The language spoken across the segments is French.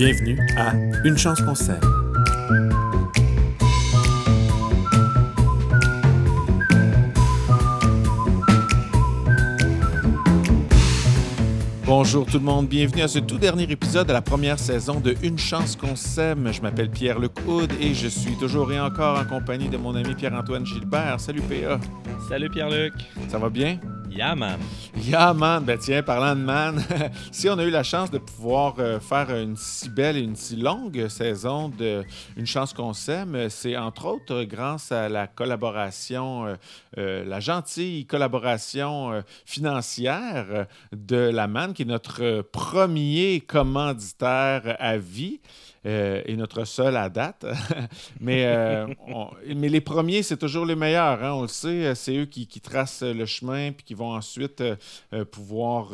Bienvenue à Une chance qu'on s'aime. Bonjour tout le monde, bienvenue à ce tout dernier épisode de la première saison de Une chance qu'on s'aime. Je m'appelle Pierre-Luc Houd et je suis toujours et encore en compagnie de mon ami Pierre-Antoine Gilbert. Salut PA. Salut Pierre-Luc. Ça va bien? Yeah, man. Yeah. Ben tiens, parlant de man, si on a eu la chance de pouvoir euh, faire une si belle et une si longue saison de Une chance qu'on s'aime, c'est entre autres grâce à la collaboration, euh, euh, la gentille collaboration financière de la man, qui est notre premier commanditaire à vie. Et notre seul à date. mais, mais les premiers, c'est toujours les meilleurs. Hein, on le sait, c'est eux qui, tracent le chemin puis qui ensuite euh, pouvoir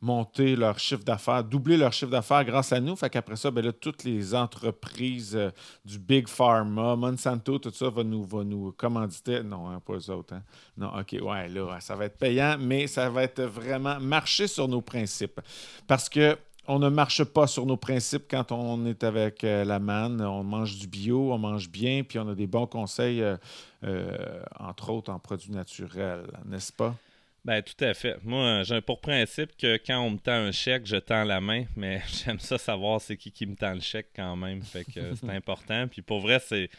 monter leur chiffre d'affaires, doubler leur chiffre d'affaires grâce à nous. Fait qu'après ça, ben là, toutes les entreprises du Big Pharma, Monsanto, tout ça va nous, va nous commanditer. Non, hein, pas eux autres. Hein. Non, OK, ouais, là, ça va être payant, mais ça va être vraiment marcher sur nos principes. Parce que on ne marche pas sur nos principes quand on est avec euh, la manne. On mange du bio, on mange bien, puis on a des bons conseils, euh, euh, entre autres en produits naturels, n'est-ce pas? Ben, tout à fait. Moi, j'ai pour principe que quand on me tend un chèque, je tends la main, mais j'aime ça savoir c'est qui qui me tend le chèque quand même. Fait que c'est important. Puis pour vrai, c'est.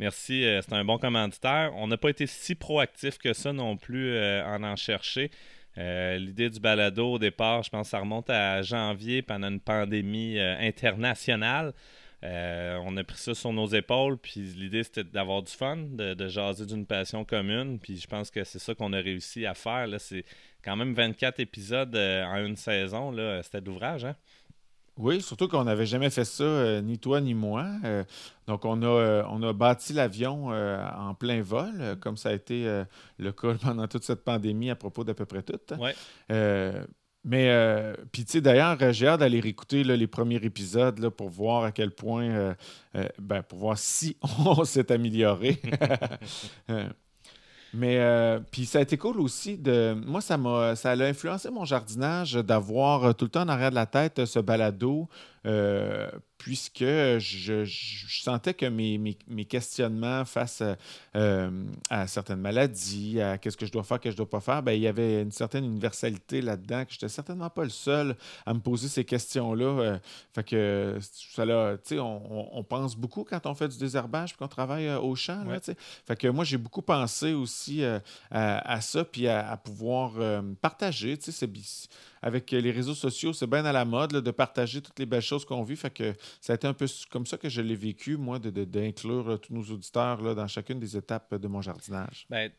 Merci, c'est un bon commanditaire. On n'a pas été si proactif que ça non plus en en chercher. Euh, l'idée du balado au départ, je pense que ça remonte à janvier pendant une pandémie euh, internationale. Euh, on a pris ça sur nos épaules, puis l'idée c'était d'avoir du fun, de, jaser d'une passion commune, puis je pense que c'est ça qu'on a réussi à faire. C'est quand même 24 épisodes en une saison, c'était d'ouvrage. Hein? Oui, surtout qu'on n'avait jamais fait ça, euh, ni toi ni moi. Euh, donc, on a, euh, on a bâti l'avion en plein vol, comme ça a été le cas pendant toute cette pandémie à propos d'à peu près tout. Ouais. Mais, puis, tu sais, d'ailleurs, j'ai hâte d'aller réécouter les premiers épisodes là, pour voir à quel point, ben, pour voir si on s'est amélioré. Mais euh, puis ça a été cool aussi de. Moi, ça m'a ça a influencé mon jardinage d'avoir tout le temps en arrière de la tête ce balado. Euh, puisque je, sentais que mes, questionnements face euh, à, certaines maladies, à qu'est-ce que je dois faire, qu'est-ce que je ne dois pas faire, ben, il y avait une certaine universalité là-dedans, que je n'étais certainement pas le seul à me poser ces questions-là. Euh, fait que ça on, on, pense beaucoup quand on fait du désherbage et qu'on travaille au champ. Là, Fait que moi, j'ai beaucoup pensé aussi à, ça, puis à, à pouvoir partager. C'est avec les réseaux sociaux, c'est bien à la mode de partager toutes les belles choses qu'on vit. Fait que ça a été un peu comme ça que je l'ai vécu, moi, d'inclure de, tous nos auditeurs là, dans chacune des étapes de mon jardinage. Ben,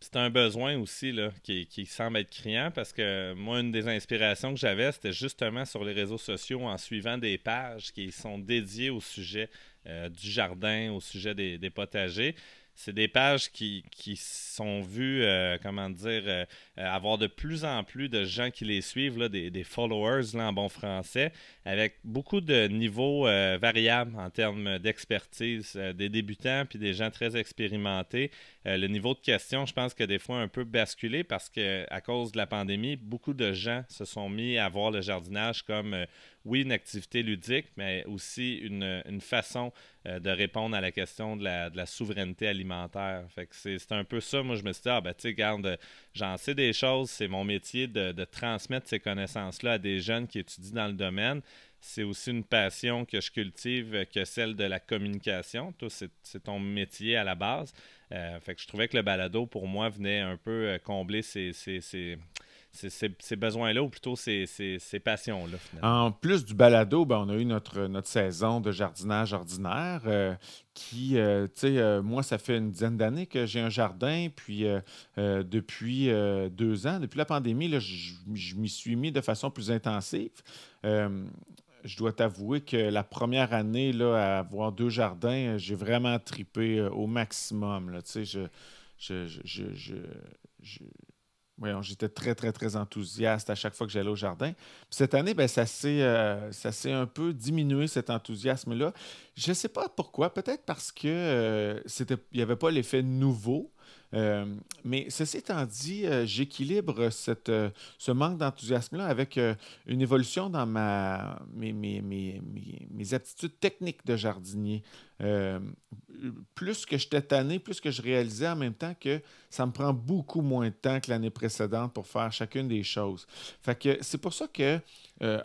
c'est un besoin aussi là, qui, semble être criant parce que moi, une des inspirations que j'avais, c'était justement sur les réseaux sociaux en suivant des pages qui sont dédiées au sujet euh, du jardin, au sujet des potagers c'est des pages qui, sont vues, euh, comment dire, euh, euh, avoir de plus en plus de gens qui les suivent, des, followers là, en bon français, avec beaucoup de niveaux variables en termes d'expertise, des débutants puis des gens très expérimentés. Le niveau de questions, je pense que des fois un peu basculé parce que à cause de la pandémie, beaucoup de gens se sont mis à voir le jardinage comme oui, une activité ludique, mais aussi une, une façon euh, de répondre à la question de la, de la souveraineté alimentaire. Fait que c'est un peu ça. Moi, je me suis dit, ah, ben, tu sais, garde, j'en sais des choses. C'est mon métier de, de transmettre ces connaissances-là à des jeunes qui étudient dans le domaine. C'est aussi une passion que je cultive que celle de la communication. Toi, c'est ton métier à la base. Euh, fait que je trouvais que le balado, pour moi, venait un peu euh, combler ces, ces, ces ces, besoins-là ou plutôt ces, passions-là. En plus du balado, ben, on a eu notre, notre saison de jardinage ordinaire euh, qui, tu sais, moi, ça fait une dizaine d'années que j'ai un jardin, puis depuis deux ans, depuis la pandémie, je, m'y suis mis de façon plus intensive je dois t'avouer que la première année là, à avoir deux jardins, j'ai vraiment tripé au maximum. Là, je, je, je, j'étais très, très, très enthousiaste à chaque fois que j'allais au jardin. cette année, ben, euh, ça s'est un peu diminué, cet enthousiasme-là. Je ne sais pas pourquoi. Peut-être parce que euh, il n'y avait pas l'effet nouveau. Euh, mais ceci étant dit, euh, j'équilibre euh, ce manque d'enthousiasme-là avec une évolution dans ma, mes, mes, mes, mes, aptitudes techniques de jardinier. Plus que j'étais tanné, plus que je réalisais en même temps que ça me prend beaucoup moins de temps que l'année précédente pour faire chacune des choses. Fait que c'est pour ça que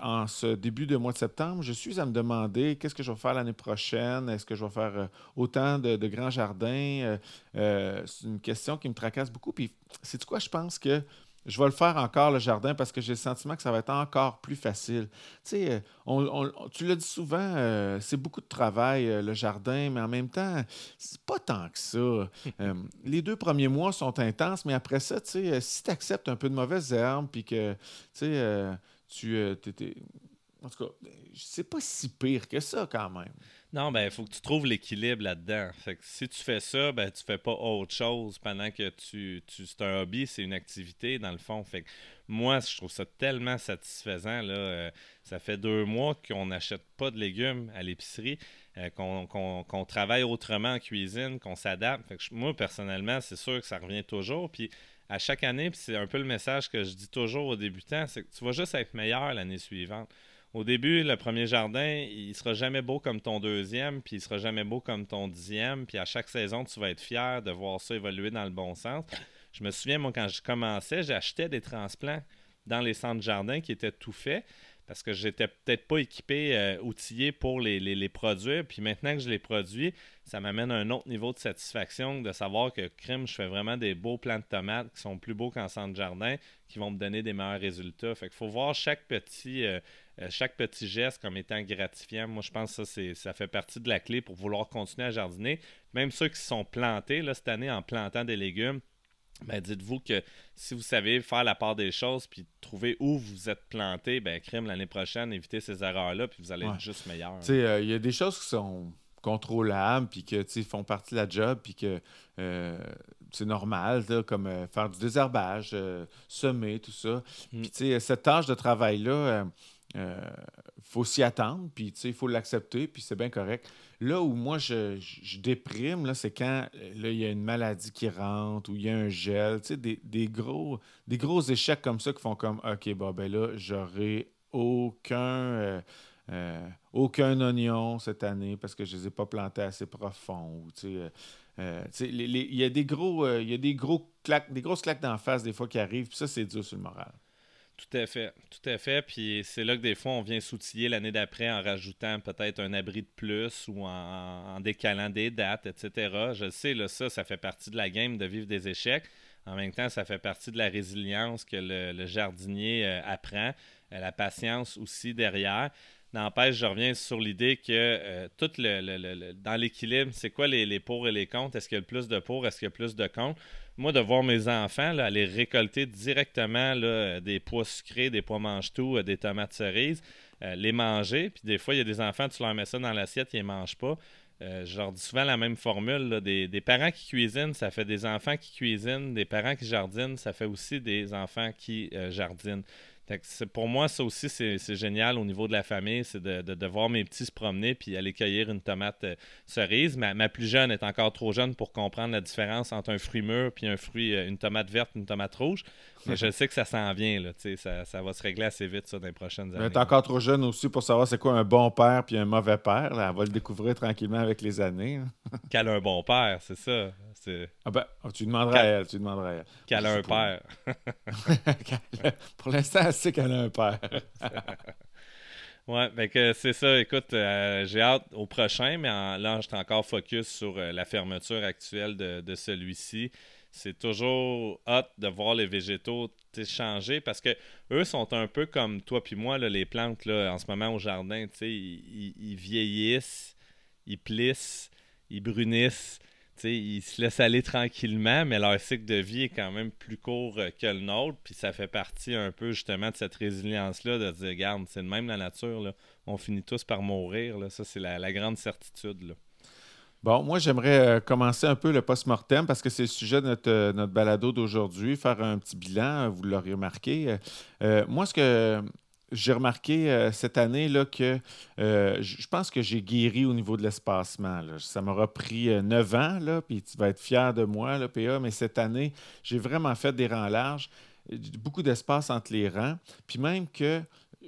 en ce début de mois de septembre, je suis à me demander qu'est-ce que je vais faire l'année prochaine? Est-ce que je vais faire autant de, de grands jardins? c'est une question qui me tracasse beaucoup. Puis, c'est quoi, je pense que je vais le faire encore, le jardin, parce que j'ai le sentiment que ça va être encore plus facile. Tu sais, on, tu l'as dit souvent, euh, c'est beaucoup de travail, euh, le jardin, mais en même temps, c'est pas tant que ça. Euh, les deux premiers mois sont intenses, mais après ça, tu sais, si tu acceptes un peu de mauvaises herbes, puis que, tu sais, tu... en tout cas, c'est pas si pire que ça, quand même. Non, ben, il faut que tu trouves l'équilibre là-dedans. Fait que si tu fais ça, ben, tu fais pas autre chose pendant que tu. tu c'est un hobby, c'est une activité, dans le fond. Fait que moi, je trouve ça tellement satisfaisant. Là. Euh, ça fait deux mois qu'on n'achète pas de légumes à l'épicerie, euh, qu'on, travaille autrement en cuisine, qu'on s'adapte. Moi, personnellement, c'est sûr que ça revient toujours. Puis à chaque année, c'est un peu le message que je dis toujours aux débutants, c'est que tu vas juste être meilleur l'année suivante. Au début, le premier jardin, il sera jamais beau comme ton deuxième, puis il sera jamais beau comme ton dixième, puis à chaque saison, tu vas être fier de voir ça évoluer dans le bon sens. Je me souviens, moi, quand je commençais, j'achetais des transplants dans les centres de jardin qui étaient tout faits parce que j'étais peut-être pas équipé, euh, outillé pour les, les, produire. Puis maintenant que je les produis, ça m'amène à un autre niveau de satisfaction de savoir que crime, je fais vraiment des beaux plants de tomates qui sont plus beaux qu'en centre jardin, qui vont me donner des meilleurs résultats. Fait qu'il faut voir chaque petit, euh, euh, chaque petit geste comme étant gratifiant. Moi, je pense que ça, ça fait partie de la clé pour vouloir continuer à jardiner. Même ceux qui sont plantés là, cette année en plantant des légumes, ben, dites-vous que si vous savez faire la part des choses puis trouver où vous êtes planté, ben crime l'année prochaine, évitez ces erreurs-là puis vous allez être juste meilleur. Euh, il y a des choses qui sont contrôlables puis que font partie de la job puis que euh, c'est normal, comme faire du désherbage, semer, tout ça. Mm. Puis cette tâche de travail-là, il euh, faut s'y attendre, puis il faut l'accepter, puis c'est bien correct. Là où moi je, déprime, là, c'est quand il y a une maladie qui rentre ou il y a un gel, des, des, gros, des gros échecs comme ça qui font comme OK, bon, ben là, j'aurai aucun. Euh, euh, aucun oignon cette année parce que je ne les ai pas plantés assez profonds. il y a des gros, il y a des gros claques, des grosses claques d'en face des fois qui arrivent, puis ça, c'est dur sur le moral. Tout à fait, tout à fait. Puis c'est là que des fois, on vient s'outiller l'année d'après en rajoutant peut-être un abri de plus ou en, décalant des dates, etc. Je sais, là, ça, ça fait partie de la game de vivre des échecs. En même temps, ça fait partie de la résilience que le, jardinier euh, apprend, euh, la patience aussi derrière. N'empêche, je reviens sur l'idée que euh, tout le, dans l'équilibre, c'est quoi les, les, pour et les contre? Est-ce qu'il y a plus de pour? Est-ce qu'il y a plus de contre? Moi, de voir mes enfants aller récolter directement des pois sucrés, des pois mange-tout, euh, des tomates cerises, euh, les manger, puis des fois, il y a des enfants, tu leur mets ça dans l'assiette, ils ne mangent pas. Euh, je leur dis souvent la même formule. des, parents qui cuisinent, ça fait des enfants qui cuisinent. Des parents qui jardinent, ça fait aussi des enfants qui jardinent pour moi, ça aussi, c'est génial au niveau de la famille, c'est de, voir mes petits se promener puis aller cueillir une tomate euh, cerise. Ma, plus jeune est encore trop jeune pour comprendre la différence entre un fruit mûr puis un fruit, euh, une tomate verte une tomate rouge. Mais je sais que ça s'en vient, là, ça, ça va se régler assez vite ça, dans les prochaines années. Elle est encore trop jeune aussi pour savoir c'est quoi un bon père puis un mauvais père. Elle va le découvrir tranquillement avec les années. Qu'elle a un bon père, c'est ça. Ah ben, oh, tu demanderas à elle, tu demanderas à elle. Qu'elle a un père. pour l'instant, elle sait qu'elle a un père. ouais, ben que c'est ça. Écoute, euh, j'ai hâte au prochain, mais là, je suis encore focus sur euh, la fermeture actuelle de, celui-ci. C'est toujours hâte de voir les végétaux changer parce que eux sont un peu comme toi puis moi, les plantes là, en ce moment au jardin. Ils, ils vieillissent, ils plissent, ils brunissent ils se laissent aller tranquillement, mais leur cycle de vie est quand même plus court euh, que le nôtre. Puis ça fait partie un peu justement de cette résilience-là, de dire, regarde, c'est de même la nature, on finit tous par mourir. Là. Ça, c'est la, grande certitude. Bon, moi, j'aimerais euh, commencer un peu le post-mortem parce que c'est le sujet de notre, euh, notre balado d'aujourd'hui, faire un petit bilan, vous l'aurez remarqué. moi, ce que j'ai remarqué cette année là, que je pense que j'ai guéri au niveau de l'espacement. Ça m'aura pris neuf ans, là, puis tu vas être fier de moi, là, PA, mais cette année, j'ai vraiment fait des rangs larges, beaucoup d'espace entre les rangs, puis même que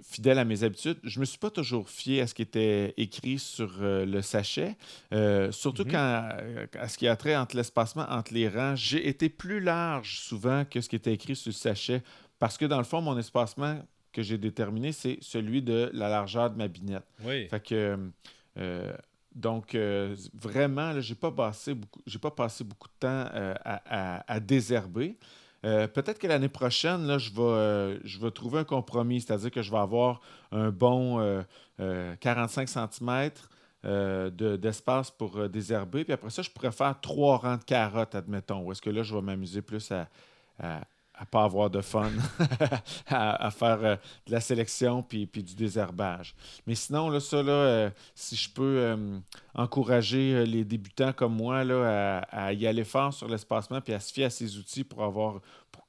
fidèle à mes habitudes, je ne me suis pas toujours fié à ce qui était écrit sur euh, le sachet, euh, surtout mhm. quand, euh, à ce qui a trait entre l'espacement entre les rangs. J'ai été plus large souvent que ce qui était écrit sur le sachet parce que dans le fond, mon espacement que j'ai déterminé, c'est celui de la largeur de ma binette. Oui. Fait que. donc, vraiment, je n'ai pas, passé beaucoup, pas passé beaucoup de temps à, à, désherber. Euh, peut-être que l'année prochaine, là, je, vais, euh, je vais trouver un compromis, c'est-à-dire que je vais avoir un bon 45 euh, cm d'espace pour désherber. Puis après ça, je pourrais faire trois rangs de carottes, admettons. Ou est-ce que là, je vais m'amuser plus à, à pas avoir de fun, à, faire de la sélection puis, puis, du désherbage. Mais sinon, là, ça, là, si je peux encourager les débutants comme moi là, à, à, y aller fort sur l'espacement puis à se fier à ces outils pour avoir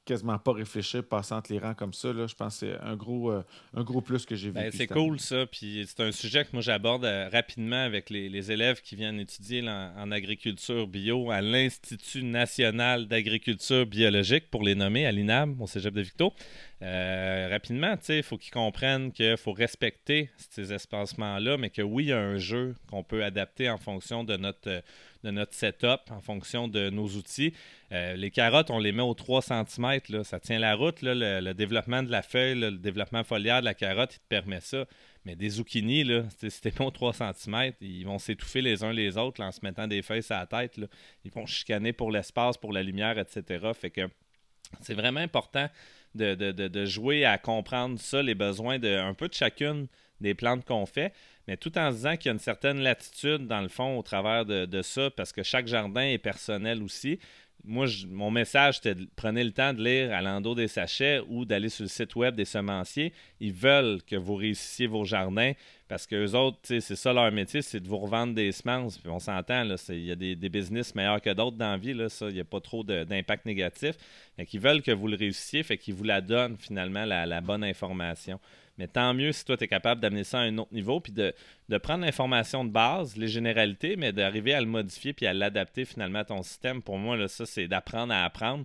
quasiment pas réfléchir, passer entre les rangs comme ça. Là, je pense que c'est un gros, euh, un gros plus que j'ai ben, vu. c'est cool ça. Puis c'est un sujet que moi j'aborde euh, rapidement avec les, élèves qui viennent étudier en, agriculture bio à l'Institut national d'agriculture biologique, pour les nommer, à l'INAM, au cégep de Victo. Euh, rapidement, il faut qu'ils comprennent qu'il faut respecter ces espacements-là, mais que oui, il y a un jeu qu'on peut adapter en fonction de notre, de notre setup, en fonction de nos outils. Euh, les carottes, on les met aux 3 cm, là, ça tient la route. le, développement de la feuille, le développement foliaire de la carotte, il te permet ça. Mais des zucchini, là, si t'es pas aux 3 cm, ils vont s'étouffer les uns les autres en se mettant des feuilles sur la tête. Ils vont chicaner pour l'espace, pour la lumière, etc. Fait que c'est vraiment important de, jouer à comprendre ça, les besoins de un peu de chacune des plantes qu'on fait, mais tout en disant qu'il y a une certaine latitude, dans le fond, au travers de, ça, parce que chaque jardin est personnel aussi. Moi, mon message, c'était prenez le temps de lire à l'endos des sachets ou d'aller sur le site web des semenciers. Ils veulent que vous réussissiez vos jardins parce qu'eux autres, c'est ça leur métier, c'est de vous revendre des semences. Puis on s'entend, il y a des, business meilleurs que d'autres dans la vie, là, ça, il n'y a pas trop d'impact négatif. Fait qu'ils veulent que vous le réussissiez, fait qu'ils vous la donnent finalement, la, bonne information. Mais tant mieux si toi, tu es capable d'amener ça à un autre niveau, puis de, de prendre l'information de base, les généralités, mais d'arriver à le modifier puis à l'adapter finalement à ton système. Pour moi, là, ça, c'est d'apprendre à apprendre.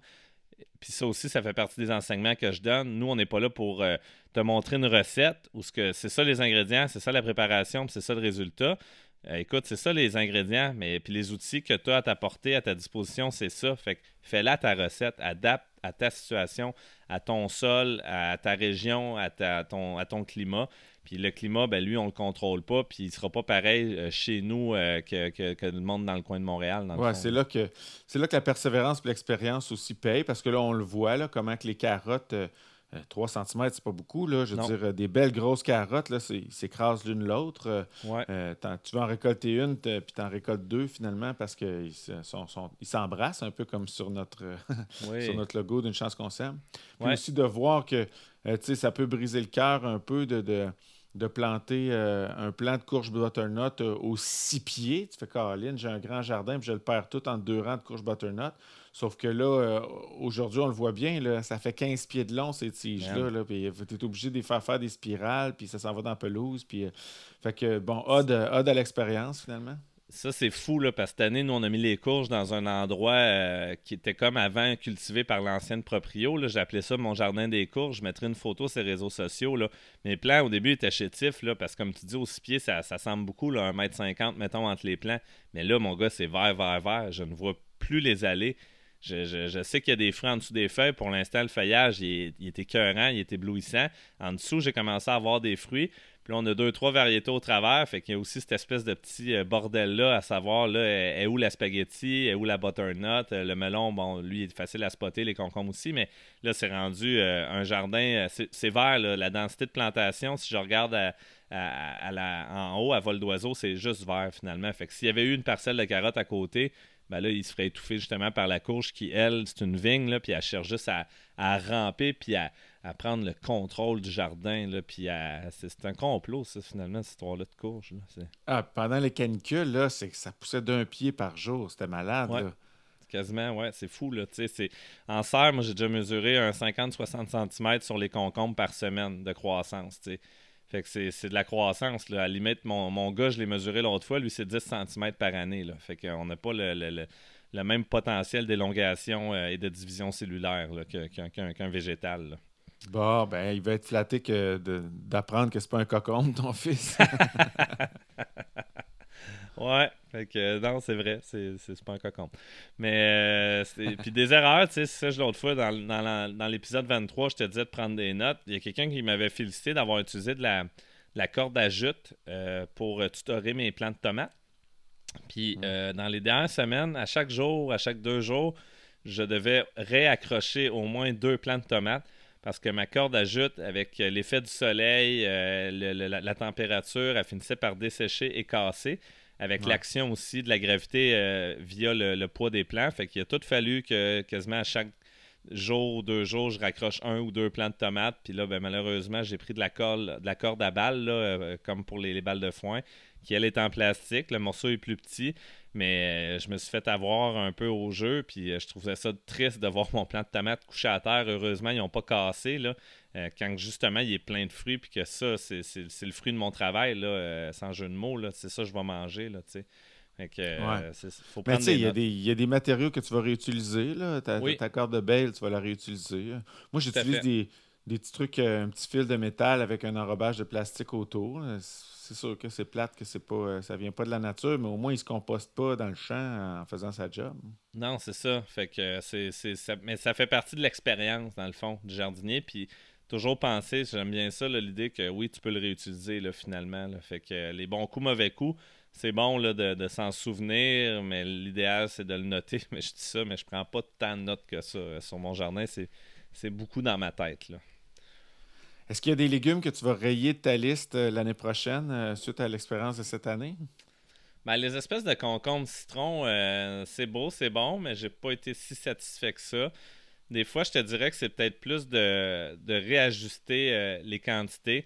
Puis ça aussi, ça fait partie des enseignements que je donne. Nous, on n'est pas là pour euh, te montrer une recette ou ce que c'est ça les ingrédients, c'est ça la préparation, c'est ça le résultat. Euh, écoute, c'est ça les ingrédients, mais puis les outils que tu as à à ta disposition, c'est ça. Fait fais-la ta recette, adapte à ta situation, à ton sol, à ta région, à ton climat. Puis le climat, ben lui, on le contrôle pas, puis il sera pas pareil euh, chez nous euh, que, que, le monde dans le coin de Montréal. Oui, c'est là que c'est là que la persévérance et l'expérience aussi payent, parce que là, on le voit, là, comment que les carottes. 3 euh, cm, c'est pas beaucoup. Là. Je veux dire, des belles grosses carottes, là, ils s'écrasent l'une l'autre. tu vas en récolter une, puis tu en récoltes deux finalement parce qu'ils s'embrassent un peu comme sur notre, sur notre logo d'une chance qu'on s'aime. Puis aussi de voir que ça peut briser le cœur un peu de de planter euh, un plant de courge butternut euh, aux six pieds. Tu fais, Caroline, j'ai un grand jardin, puis je le perds tout en deux rangs de courge butternut. Sauf que là, euh, aujourd'hui, on le voit bien, là, ça fait 15 pieds de long, ces tiges-là. Là, puis tu es obligé de les faire faire des spirales, puis ça s'en va dans la pelouse. Puis, fait que, bon, ode, ode à l'expérience, finalement. Ça, c'est fou, là, parce que cette année, nous, on a mis les courges dans un endroit euh, qui était comme avant cultivé par l'ancienne proprio. J'appelais ça mon jardin des courges. Je mettrais une photo sur les réseaux sociaux. Là. Mes plants, au début, étaient chétifs, là, parce que, comme tu dis, au six pieds, ça, ça semble beaucoup, là, 1m50, mettons, entre les plants. Mais là, mon gars, c'est vert, vert, vert. Je ne vois plus les allées. Je, sais qu'il y a des fruits en dessous des feuilles. Pour l'instant, le feuillage, il, il était écœurant, il était éblouissant. En dessous, j'ai commencé à avoir des fruits. Puis là, on a deux, trois variétés au travers. Fait qu'il y a aussi cette espèce de petit euh, bordel-là à savoir là, est, où la spaghetti, est où la butternut. Euh, le melon, bon, lui, il est facile à spotter, les concombres aussi, mais là, c'est rendu euh, un jardin. c'est vert, la densité de plantation. Si je regarde en haut, à vol d'oiseau, c'est juste vert finalement. Fait que s'il y avait eu une parcelle de carottes à côté, ben là, il se ferait étouffer justement par la courge qui, elle, c'est une vigne, là, puis elle cherche juste à, à ramper, puis à, à prendre le contrôle du jardin. Là, puis c'est un complot, ça, finalement, cette histoire-là de courge. ah, pendant les canicules, là, c'est que ça poussait d'un pied par jour. C'était malade. quasiment, ouais, c'est fou. Là, en serre, moi, j'ai déjà mesuré un 50-60 cm sur les concombres par semaine de croissance. Fait que c'est de la croissance. Là. À la limite, mon, mon gars, je l'ai mesuré l'autre fois, lui, c'est 10 cm par année. Là. Fait qu'on n'a pas le, le, le, même potentiel d'élongation euh, et de division cellulaire qu'un végétal. Bon, ben, il va être flatté d'apprendre que c'est pas un cocon, ton fils. ouais, fait que non, c'est vrai, c'est pas un cocon. Mais, euh, puis des erreurs, tu sais, ça, l'autre fois, dans, dans l'épisode 23, je te disais de prendre des notes. Il y a quelqu'un qui m'avait félicité d'avoir utilisé de la, la corde à jute euh, pour tutorer mes plants de tomates. Puis euh, dans les dernières semaines, à chaque jour, à chaque deux jours, je devais réaccrocher au moins deux plants de tomates parce que ma corde ajoute avec l'effet du soleil, la, température, elle finissait par dessécher et casser avec l'action aussi de la gravité euh, via le, poids des plants. Fait qu'il a tout fallu que quasiment à chaque jour ou deux jours, je raccroche un ou deux plants de tomates. Puis là, ben, malheureusement, j'ai pris de la, corde, à balles, euh, comme pour les, balles de foin, qui elle est en plastique. Le morceau est plus petit. Mais euh, je me suis fait avoir un peu au jeu, puis je trouvais ça triste de voir mon plant de tomates couché à terre. Heureusement, ils n'ont pas cassé. Là. Euh, quand justement il est plein de fruits, puis que ça, c'est, le fruit de mon travail, euh, sans jeu de mots, c'est ça que je vais manger. Fait que, euh, il y, y, a des matériaux que tu vas réutiliser. Là. Ta, ta, corde de bale, tu vas la réutiliser. Moi, j'utilise des, des, petits trucs, un petit fil de métal avec un enrobage de plastique autour. C'est sûr que c'est plate, que c'est pas, ça vient pas de la nature, mais au moins, il se composte pas dans le champ en faisant sa job. Non, c'est ça. Fait que c'est, ça, mais ça fait partie de l'expérience, dans le fond, du jardinier. Puis toujours penser, j'aime bien ça, l'idée que oui, tu peux le réutiliser là, finalement. Fait que les bons coups, mauvais coups, c'est bon là, de, s'en souvenir, mais l'idéal, c'est de le noter. Mais je dis ça, mais je prends pas tant de notes que ça euh, sur mon jardin. C'est beaucoup dans ma tête. Là. Est-ce qu'il y a des légumes que tu vas rayer de ta liste euh, l'année prochaine euh, suite à l'expérience de cette année? Ben, les espèces de concombres citron, c'est beau, c'est bon, mais j'ai pas été si satisfait que ça. Des fois, je te dirais que c'est peut-être plus de, réajuster les quantités.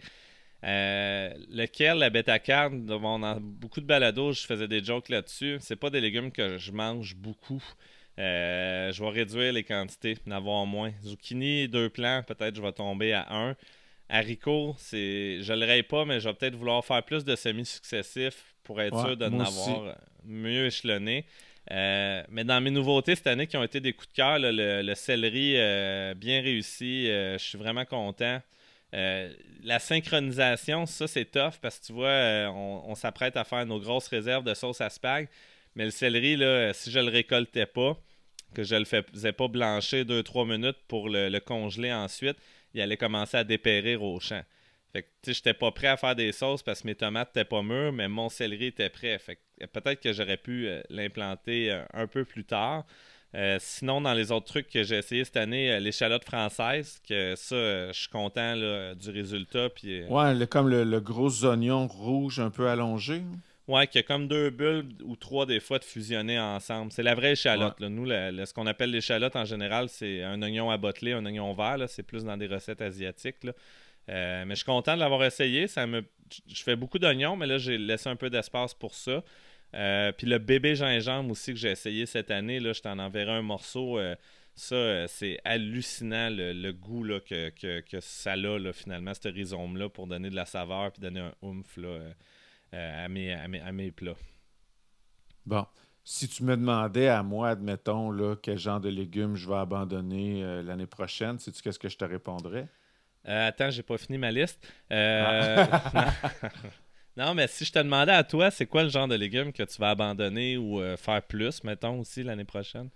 Euh, lequel, la bêta-carne, dans beaucoup de balados, je faisais des jokes là-dessus. C'est pas des légumes que je mange beaucoup. Euh, je vais réduire les quantités, en moins. Zucchini, deux plants, peut-être je vais tomber à un. Haricots, c'est, je le raye pas, mais je vais peut-être vouloir faire plus de semis successifs pour être sûr de avoir mieux échelonné. Euh, mais dans mes nouveautés cette année qui ont été des coups de cœur, le, céleri euh, bien réussi, euh, je suis vraiment content. La synchronisation, ça c'est tough parce que tu vois, on, s'apprête à faire nos grosses réserves de sauce à spag. Mais le céleri, là, si je le récoltais pas, que je le faisais pas blanchir 2-3 minutes pour le, le, congeler ensuite, il allait commencer à dépérir au champ. Fait que, pas prêt à faire des sauces parce que mes tomates étaient pas mûres, mais mon céleri était prêt. Peut-être que j'aurais pu euh, l'implanter euh, un peu plus tard. Euh, sinon, dans les autres trucs que j'ai essayé cette année, l'échalote française, que ça, je suis content du résultat. Puis, ouais, comme le, gros oignon rouge un peu allongé. Ouais, qui a comme deux bulbes ou trois des fois de fusionner ensemble. C'est la vraie échalote. Nous, ce qu'on appelle l'échalote en général, c'est un oignon à botter, un oignon vert. C'est plus dans des recettes asiatiques. Là. Euh, mais je suis content de l'avoir essayé. Ça me... Je fais beaucoup d'oignons, mais là, j'ai laissé un peu d'espace pour ça. Euh, puis le bébé gingembre aussi que j'ai essayé cette année, là, je t'en enverrai un morceau. Euh, ça, c'est hallucinant le, goût là, que, ça a là, finalement, ce rhizome-là, pour donner de la saveur puis donner un oomph là, à, mes, à, mes, plats. Bon. Si tu me demandais à moi, admettons, là, quel genre de légumes je vais abandonner l'année prochaine, sais-tu qu'est-ce que je te répondrais? Euh, attends, j'ai pas fini ma liste. Euh, ah. non. mais si je te demandais à toi, c'est quoi le genre de légumes que tu vas abandonner ou euh, faire plus, mettons, aussi l'année prochaine?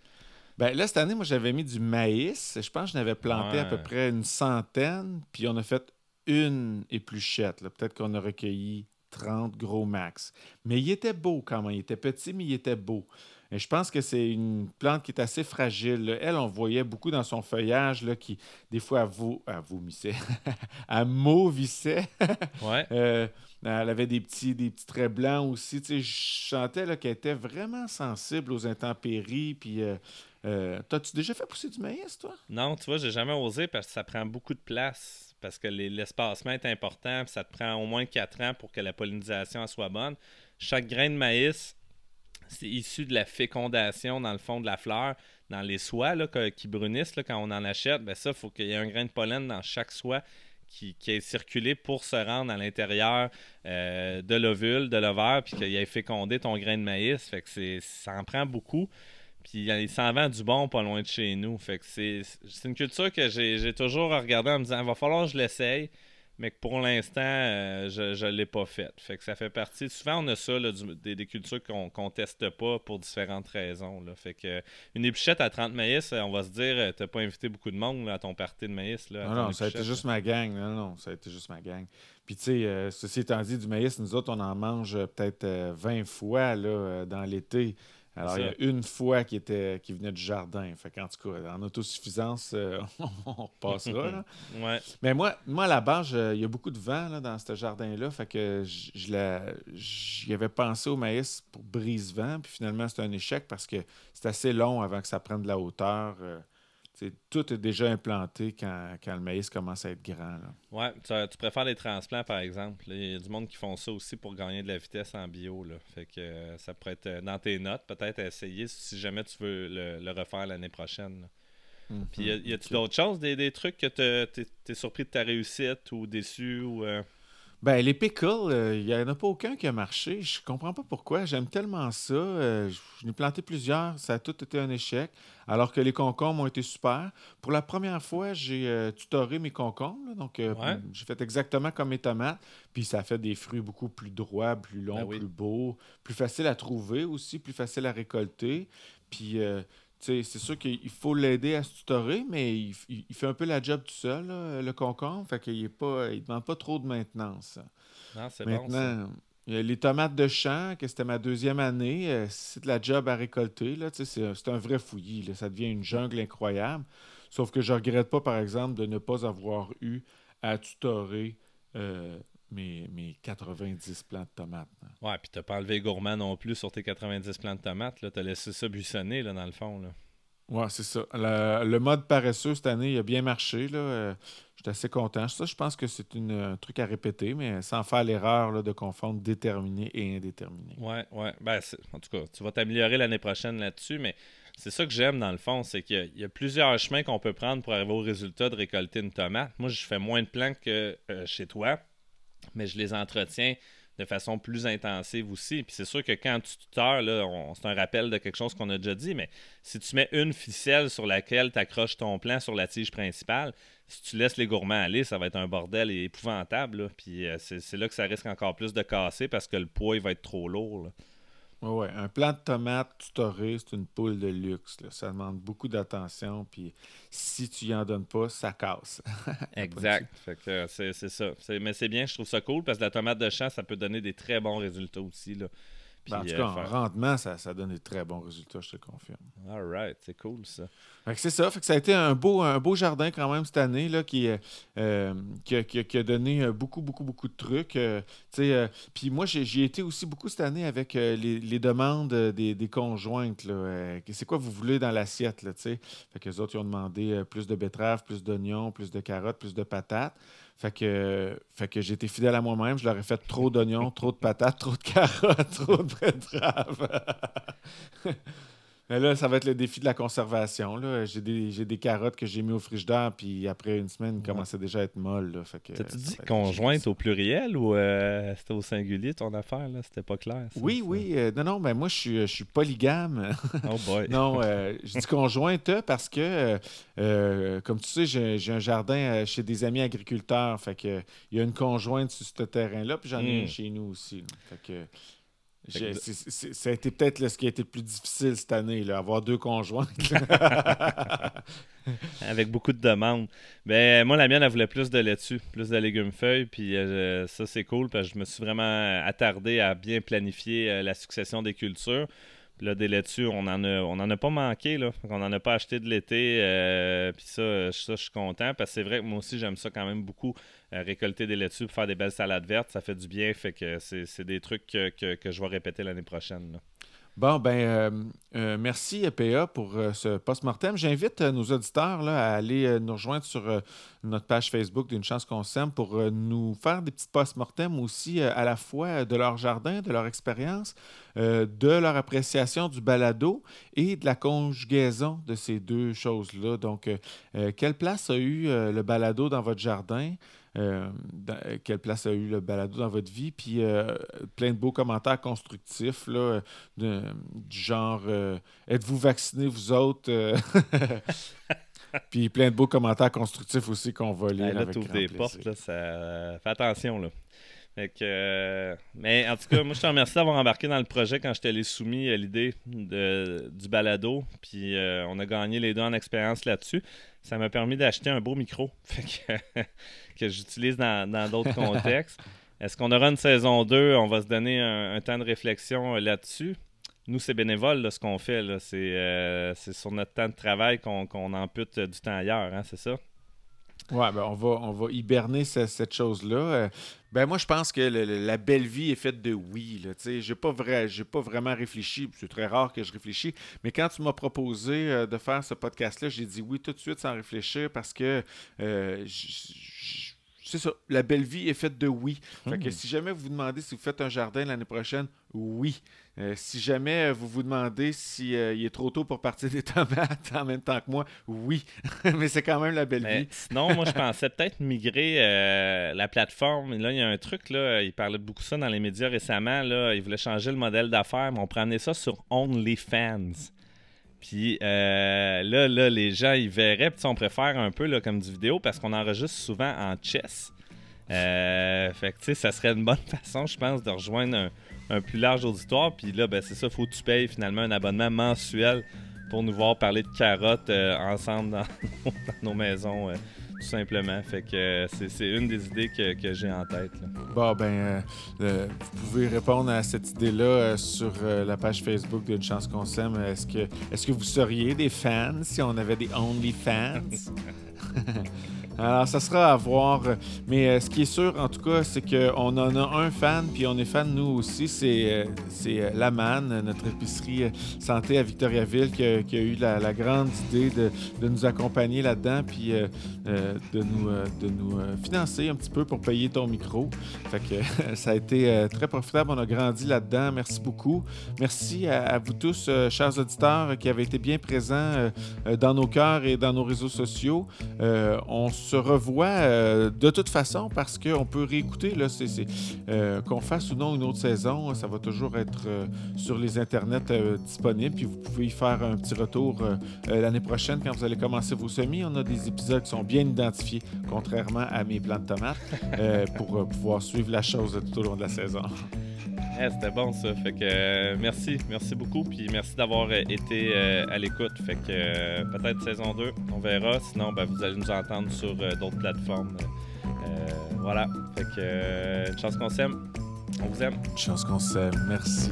Ben là, cette année, moi, j'avais mis du maïs. Je pense que je n'avais planté à peu près une centaine. Puis on a fait une épluchette. Peut-être qu'on a recueilli 30 gros max. Mais il était beau quand même. Il était petit, mais il était beau. Et je pense que c'est une plante qui est assez fragile. Elle, on voyait beaucoup dans son feuillage là, qui, des fois, elle, vous elle vomissait, elle mauvissait. ouais. Euh, elle avait des petits, des petits traits blancs aussi. Tu sais, je sentais qu'elle était vraiment sensible aux intempéries. Puis, euh, euh, t'as-tu déjà fait pousser du maïs, toi? Non, tu vois, j'ai jamais osé parce que ça prend beaucoup de place. Parce que l'espacement est important. ça te prend au moins 4 ans pour que la pollinisation soit bonne. Chaque grain de maïs c'est issu de la fécondation dans le fond de la fleur, dans les soies là, qui brunissent quand on en achète. Ben ça, il faut qu'il y ait un grain de pollen dans chaque soie qui, qui ait circulé pour se rendre à l'intérieur euh, de l'ovule, de l'ovaire, puis qu'il ait fécondé ton grain de maïs. Fait que ça en prend beaucoup. Puis il s'en vend du bon pas loin de chez nous. Fait que c'est une culture que j'ai toujours regardé en me disant il va falloir que je l'essaye mais que pour l'instant, euh, je ne l'ai pas faite. Fait que ça fait partie. Souvent, on a ça, des, cultures qu'on ne teste pas pour différentes raisons. Là. Fait que une épluchette à 30 maïs, on va se dire, euh, tu n'as pas invité beaucoup de monde à ton party de maïs. Là, non, non, ça a été juste ma gang. Non, non, ça a été juste ma gang. Puis, tu sais, euh, ceci étant dit, du maïs, nous autres, on en mange peut-être 20 fois là, dans l'été. Alors, il y a une fois qui était qui venait du jardin. Fait qu'en tout cas, en autosuffisance, euh, on passera. Là. ouais. Mais moi, moi, à la base, il y a beaucoup de vent dans ce jardin-là. Fait que j'y avais pensé au maïs pour brise-vent. Puis finalement, c'était un échec parce que c'est assez long avant que ça prenne de la hauteur. Euh, tout est déjà implanté quand, le maïs commence à être grand. Oui, tu, préfères les transplants, par exemple. Il y a du monde qui font ça aussi pour gagner de la vitesse en bio. Là. Fait que euh, ça pourrait être euh, dans tes notes, peut-être essayer si jamais tu veux le, refaire l'année prochaine. Mhm. Puis y a-tu d'autres choses, des, trucs que tu es, surpris de ta réussite ou déçu ou. Euh? Ben, les pickles, il n'y en a pas aucun qui a marché. Je comprends pas pourquoi. J'aime tellement ça. je n'ai planté plusieurs. Ça a tout été un échec alors que les concombres ont été super. Pour la première fois, j'ai euh, tutoré mes concombres. donc, euh, j'ai fait exactement comme mes tomates. Puis, ça fait des fruits beaucoup plus droits, plus longs, ben plus beaux, plus faciles à trouver aussi, plus faciles à récolter. Puis, euh, c'est sûr qu'il faut l'aider à se tutorer, mais il, fait un peu la job tout seul, le concombre. Fait qu'il ne demande pas trop de maintenance. Non, c'est Bon, les tomates de champ, que c'était ma deuxième année, euh, c'est de la job à récolter. C'est un vrai fouillis. Ça devient une jungle incroyable. Sauf que je regrette pas, par exemple, de ne pas avoir eu à tutorer euh, mes, mes, 90 plants de tomates. Ouais, puis t'as pas enlevé gourmand non plus sur tes 90 plants de tomates. Tu as laissé ça buissonner, là, dans le fond. Là. Ouais, c'est ça. le mode paresseux cette année, il a bien marché. Là. Euh, J'étais assez content. Ça, je pense que c'est un truc à répéter, mais sans faire l'erreur de confondre déterminé et indéterminé. Ouais, ouais. Ben, en tout cas, tu vas t'améliorer l'année prochaine là-dessus, mais c'est ça que j'aime dans le fond, c'est qu'il y, a plusieurs chemins qu'on peut prendre pour arriver au résultat de récolter une tomate. Moi, je fais moins de plants que euh, chez toi, mais je les entretiens de façon plus intensive aussi. Puis c'est sûr que quand tu tuteurs, c'est un rappel de quelque chose qu'on a déjà dit, mais si tu mets une ficelle sur laquelle tu accroches ton plant sur la tige principale, si tu laisses les gourmands aller, ça va être un bordel épouvantable. Puis euh, c'est là que ça risque encore plus de casser parce que le poids va être trop lourd. Oui, un plant de tomates tutoré, c'est une poule de luxe. Ça demande beaucoup d'attention. Puis si tu y en donnes pas, ça casse. exact. c'est ça. Mais c'est bien, je trouve ça cool parce que la tomate de champ, ça peut donner des très bons résultats aussi. Là. En tout cas, en rendement, ça, ça donne des très bons résultats, je te confirme. All right, c'est cool ça. c'est ça. Fait que ça a été un beau, un beau jardin quand même cette année là, qui, euh, qui, a, donné euh, beaucoup, beaucoup, beaucoup de trucs. Euh, puis moi, j'ai été aussi beaucoup cette année avec les, demandes des, des conjointes. c'est quoi vous voulez dans l'assiette? Fait que les autres, ils ont demandé plus de betteraves, plus d'oignons, plus de carottes, plus de patates. Fait que, été fidèle à moi-même. Je leur ai fait trop d'oignons, trop de patates, trop de carottes, trop de betteraves. Mais là, ça va être le défi de la conservation. J'ai des, des, carottes que j'ai mis au frigidaire, puis après une semaine, ils commençaient déjà à être molles. T'as-tu dit conjointe au pluriel ou euh, c'était au singulier ton affaire? Là? C'était pas clair. oui, oui. Euh, non, non, ben moi, je suis, je suis polygame. Oh boy. non, euh, je dis conjointe parce que, comme tu sais, j'ai un jardin chez des amis agriculteurs. Fait que il y a une conjointe sur ce terrain-là, puis j'en ai une hmm. chez nous aussi. Fait que ça a été peut-être ce qui a été le plus difficile cette année, là, avoir deux conjoints. Avec beaucoup de demandes. Ben, moi, la mienne, elle voulait plus de laitue, plus de légumes feuilles. Puis euh, ça, c'est cool parce que je me suis vraiment attardé à bien planifier euh, la succession des cultures. Là, des laitues, on en a, pas manqué, là. On n'en a pas acheté de l'été. Euh, puis ça, ça, je suis content parce que c'est vrai que moi aussi, j'aime ça quand même beaucoup, euh, récolter des laitues pour faire des belles salades vertes. Ça fait du bien. Fait que c'est des trucs que, je vais répéter l'année prochaine. Bon, ben, euh, merci PA pour ce post-mortem. J'invite nos auditeurs là, à aller nous rejoindre sur notre page Facebook d'une chance qu'on s'aime pour nous faire des petits post-mortem aussi à la fois de leur jardin, de leur expérience, de leur appréciation du balado et de la conjugaison de ces deux choses-là. Donc, quelle place a eu le balado dans votre jardin? Euh, quelle place a eu le balado dans votre vie? Puis euh, plein de beaux commentaires constructifs, là, du genre euh, Êtes-vous vacciné, vous autres? Puis plein de beaux commentaires constructifs aussi qu'on va lire. là, tu des portes, là, ça... fais attention. Là. mais en tout cas, moi, je te remercie d'avoir embarqué dans le projet quand je t'ai soumis à l'idée du balado. Puis on a gagné les deux en expérience là-dessus. Ça m'a permis d'acheter un beau micro. Fait que que j'utilise dans d'autres contextes. Est-ce qu'on aura une saison 2? On va se donner un, temps de réflexion euh, là-dessus. Nous, c'est bénévole ce qu'on fait. Euh, c'est sur notre temps de travail qu'on ampute euh, du temps ailleurs, hein, c'est ça? Oui, ben on, va, on va hiberner cette, chose-là. ben moi, je pense que la belle vie est faite de oui. Je n'ai pas, vrai, pas vraiment réfléchi. C'est très rare que je réfléchis. Mais quand tu m'as proposé de faire ce podcast-là, j'ai dit oui tout de suite sans réfléchir parce que c'est ça. La belle vie est faite de oui. Fait que hmm. si jamais vous vous demandez si vous faites un jardin l'année prochaine, oui. Euh, si jamais vous vous demandez s'il euh, est trop tôt pour partir des tomates en même temps que moi, oui. Mais c'est quand même la belle vie. Sinon, moi, je pensais peut-être migrer euh, la plateforme. Là, il y a un truc, là, il parlait beaucoup de ça dans les médias récemment. Là, il voulait changer le modèle d'affaires, mais on prenait ça sur OnlyFans. Puis euh, là, là, les gens, ils verraient. Puis on préfère un peu là, comme du vidéo parce qu'on enregistre souvent en chess. Euh, fait que, ça serait une bonne façon, je pense, de rejoindre un, plus large auditoire. Puis là, ben, c'est ça, faut que tu payes finalement un abonnement mensuel pour nous voir parler de carottes euh, ensemble dans, nos maisons tout simplement. Fait que euh, c'est une des idées que, j'ai en tête. Bon, ben, euh, euh, vous pouvez répondre à cette idée-là sur la page Facebook d'une chance qu'on s'aime. Est-ce que, est -ce que vous seriez des fans si on avait des only fans? Alors, ça sera à voir. Mais euh, ce qui est sûr, en tout cas, c'est qu'on en a un fan, puis on est fan, nous aussi. C'est euh, euh, La notre épicerie santé à Victoriaville, qui a, eu la, grande idée de, nous accompagner là-dedans, puis de nous, de nous financer un petit peu pour payer ton micro. Fait que ça a été très profitable. On a grandi là-dedans. Merci beaucoup. Merci à, vous tous, chers auditeurs, qui avez été bien présents dans nos cœurs et dans nos réseaux sociaux. Revoit euh, de toute façon parce qu'on peut réécouter, là, c'est, euh, qu'on fasse ou non une autre saison, ça va toujours être euh, sur les internets disponible. Puis vous pouvez y faire un petit retour l'année prochaine quand vous allez commencer vos semis. On a des épisodes qui sont bien identifiés, contrairement à mes plants de tomates, pour pouvoir suivre la chose tout au long de la saison. Eh, c'était bon ça. Fait que merci, merci beaucoup. Puis merci d'avoir été à l'écoute. Fait que peut-être saison 2, on verra. Sinon, ben, vous allez nous entendre sur euh, d'autres plateformes. Euh, voilà. Fait que, une chance qu'on s'aime. On vous aime. Une chance qu'on s'aime. Merci.